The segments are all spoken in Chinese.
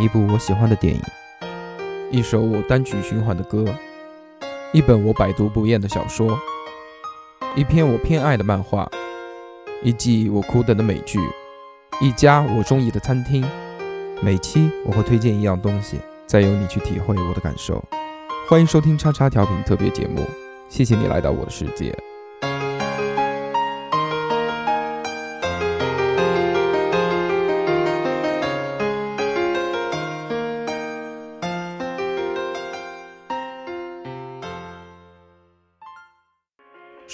一部我喜欢的电影，一首我单曲循环的歌，一本我百读不厌的小说，一篇我偏爱的漫画，一季我苦等的美剧，一家我中意的餐厅。每期我会推荐一样东西，再由你去体会我的感受。欢迎收听叉叉调频特别节目，谢谢你来到我的世界。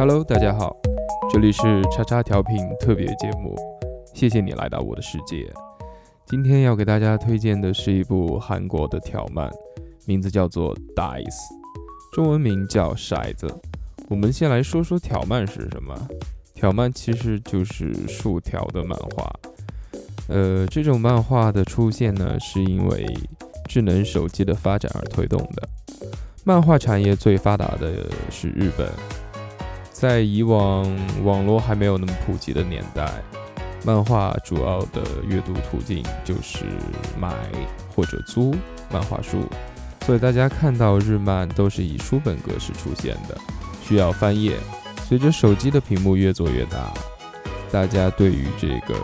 Hello，大家好，这里是叉叉调频特别节目，谢谢你来到我的世界。今天要给大家推荐的是一部韩国的条漫，名字叫做《Dice》，中文名叫《骰子》。我们先来说说条漫是什么。条漫其实就是竖条的漫画。呃，这种漫画的出现呢，是因为智能手机的发展而推动的。漫画产业最发达的是日本。在以往网络还没有那么普及的年代，漫画主要的阅读途径就是买或者租漫画书，所以大家看到日漫都是以书本格式出现的，需要翻页。随着手机的屏幕越做越大，大家对于这个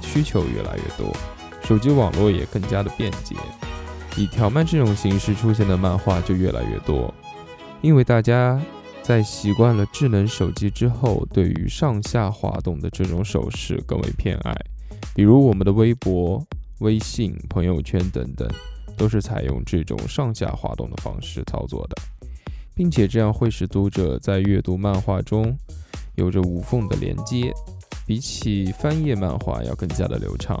需求越来越多，手机网络也更加的便捷，以条漫这种形式出现的漫画就越来越多，因为大家。在习惯了智能手机之后，对于上下滑动的这种手势更为偏爱。比如我们的微博、微信、朋友圈等等，都是采用这种上下滑动的方式操作的，并且这样会使读者在阅读漫画中有着无缝的连接，比起翻页漫画要更加的流畅。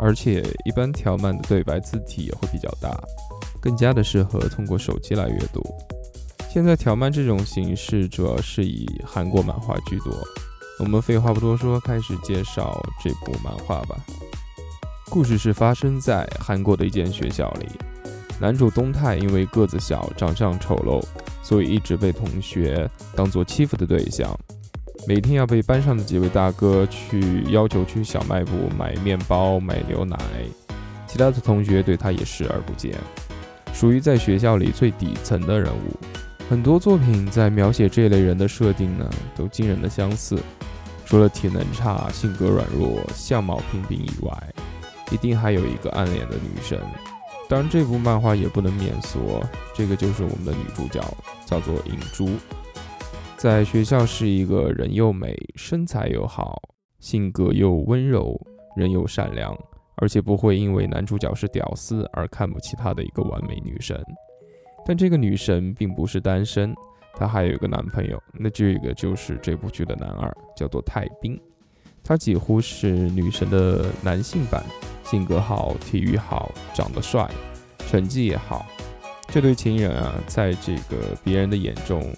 而且一般条漫的对白字体也会比较大，更加的适合通过手机来阅读。现在条漫这种形式主要是以韩国漫画居多。我们废话不多说，开始介绍这部漫画吧。故事是发生在韩国的一间学校里，男主东泰因为个子小、长相丑陋，所以一直被同学当做欺负的对象。每天要被班上的几位大哥去要求去小卖部买面包、买牛奶，其他的同学对他也视而不见，属于在学校里最底层的人物。很多作品在描写这类人的设定呢，都惊人的相似。除了体能差、性格软弱、相貌平平以外，一定还有一个暗恋的女神。当然，这部漫画也不能免俗，这个就是我们的女主角，叫做影珠。在学校是一个人又美、身材又好、性格又温柔、人又善良，而且不会因为男主角是屌丝而看不起她的一个完美女神。但这个女神并不是单身，她还有一个男朋友，那这个就是这部剧的男二，叫做泰斌。他几乎是女神的男性版，性格好，体育好，长得帅，成绩也好。这对情人啊，在这个别人的眼中，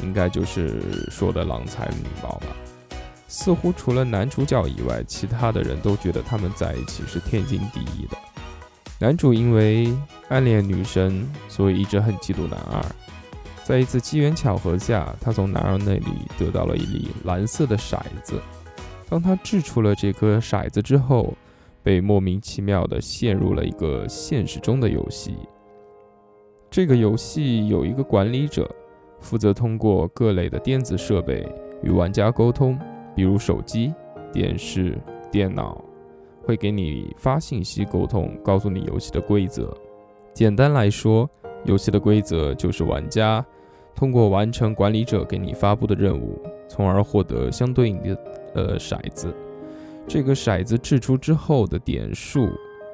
应该就是说的郎才女貌吧。似乎除了男主角以外，其他的人都觉得他们在一起是天经地义的。男主因为暗恋女神，所以一直很嫉妒男二。在一次机缘巧合下，他从男二那里得到了一粒蓝色的骰子。当他掷出了这颗骰子之后，被莫名其妙地陷入了一个现实中的游戏。这个游戏有一个管理者，负责通过各类的电子设备与玩家沟通，比如手机、电视、电脑会给你发信息沟通，告诉你游戏的规则。简单来说，游戏的规则就是玩家通过完成管理者给你发布的任务，从而获得相对应的呃骰子。这个骰子掷出之后的点数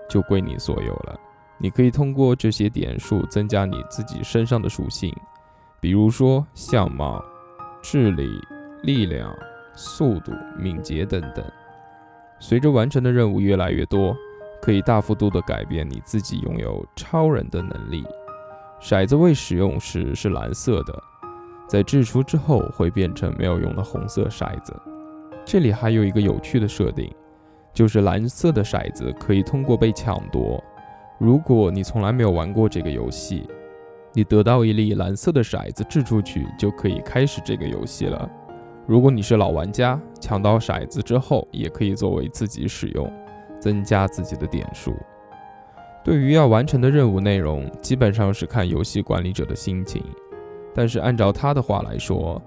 就归你所有了。你可以通过这些点数增加你自己身上的属性，比如说相貌、智力、力量、速度、敏捷等等。随着完成的任务越来越多，可以大幅度的改变你自己拥有超人的能力。骰子未使用时是蓝色的，在掷出之后会变成没有用的红色骰子。这里还有一个有趣的设定，就是蓝色的骰子可以通过被抢夺。如果你从来没有玩过这个游戏，你得到一粒蓝色的骰子掷出去就可以开始这个游戏了。如果你是老玩家，抢到骰子之后也可以作为自己使用，增加自己的点数。对于要完成的任务内容，基本上是看游戏管理者的心情。但是按照他的话来说，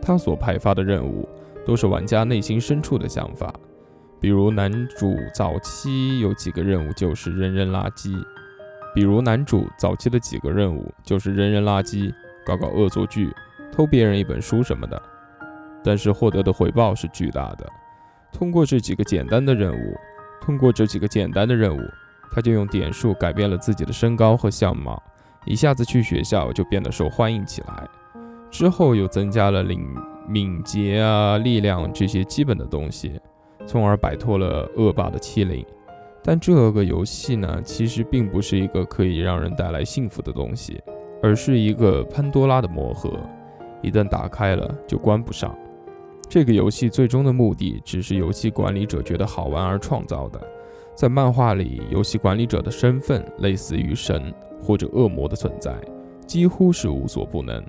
他所派发的任务都是玩家内心深处的想法。比如男主早期有几个任务就是扔扔垃圾，比如男主早期的几个任务就是扔扔垃圾、搞搞恶作剧、偷别人一本书什么的，但是获得的回报是巨大的。通过这几个简单的任务，通过这几个简单的任务，他就用点数改变了自己的身高和相貌，一下子去学校就变得受欢迎起来。之后又增加了领敏捷啊、力量这些基本的东西。从而摆脱了恶霸的欺凌，但这个游戏呢，其实并不是一个可以让人带来幸福的东西，而是一个潘多拉的魔盒，一旦打开了就关不上。这个游戏最终的目的只是游戏管理者觉得好玩而创造的。在漫画里，游戏管理者的身份类似于神或者恶魔的存在，几乎是无所不能。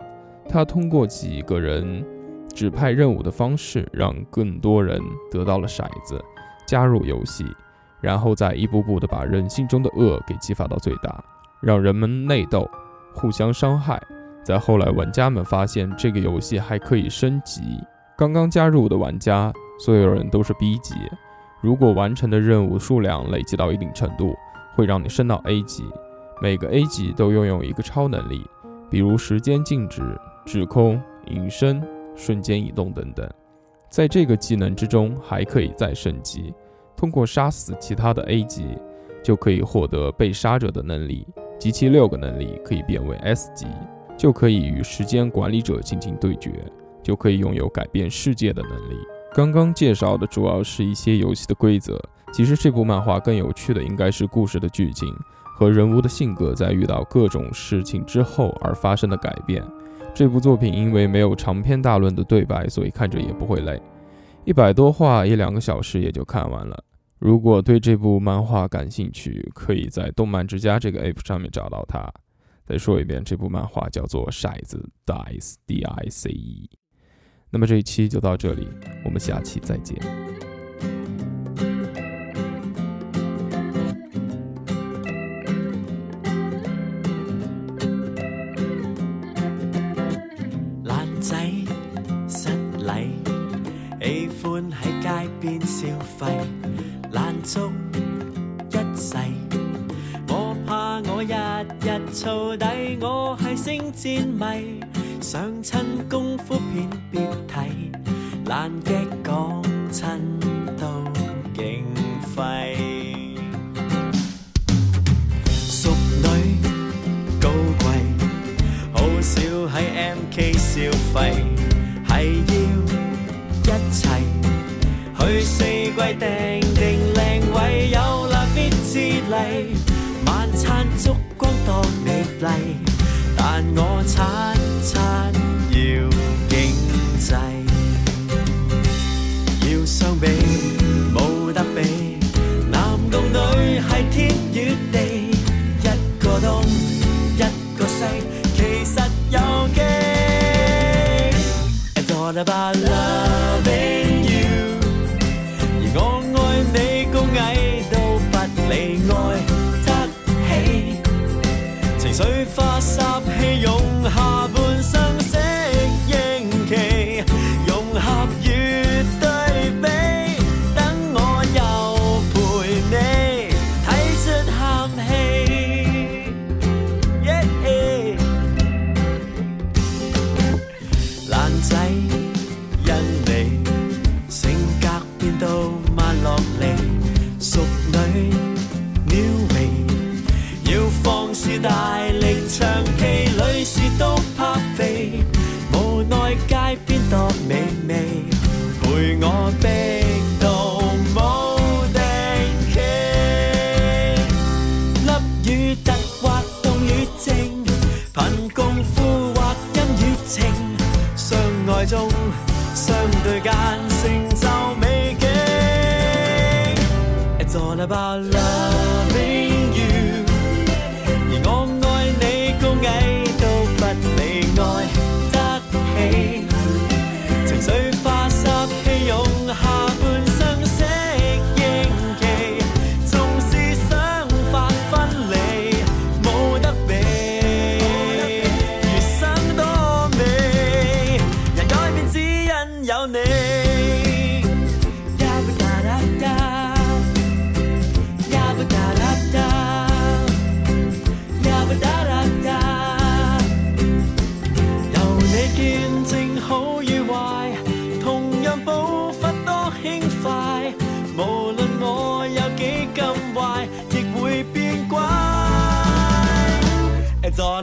他通过几个人。指派任务的方式让更多人得到了骰子，加入游戏，然后再一步步的把人性中的恶给激发到最大，让人们内斗，互相伤害。在后来，玩家们发现这个游戏还可以升级。刚刚加入的玩家，所有人都是 B 级。如果完成的任务数量累积到一定程度，会让你升到 A 级。每个 A 级都拥有一个超能力，比如时间静止、止空、隐身。瞬间移动等等，在这个技能之中还可以再升级，通过杀死其他的 A 级，就可以获得被杀者的能力，及其六个能力可以变为 S 级，就可以与时间管理者进行对决，就可以拥有改变世界的能力。刚刚介绍的主要是一些游戏的规则，其实这部漫画更有趣的应该是故事的剧情和人物的性格在遇到各种事情之后而发生的改变。这部作品因为没有长篇大论的对白，所以看着也不会累，一百多话一两个小时也就看完了。如果对这部漫画感兴趣，可以在动漫之家这个 app 上面找到它。再说一遍，这部漫画叫做《骰子》（Dice，D I C E）。那么这一期就到这里我们下期再见。烂仔失礼喜欢喺街边消费烂足一世。我怕我日日凑底我系星战迷想趁功夫片季水花霎气涌下。confío.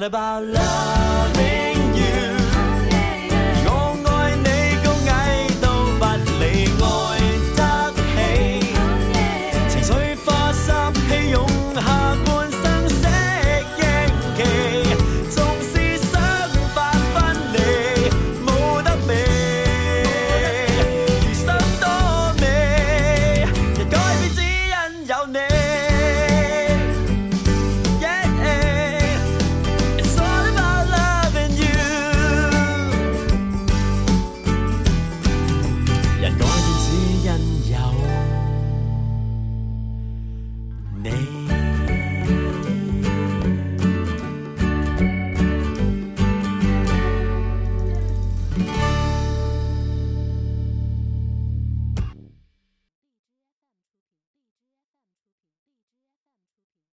about love.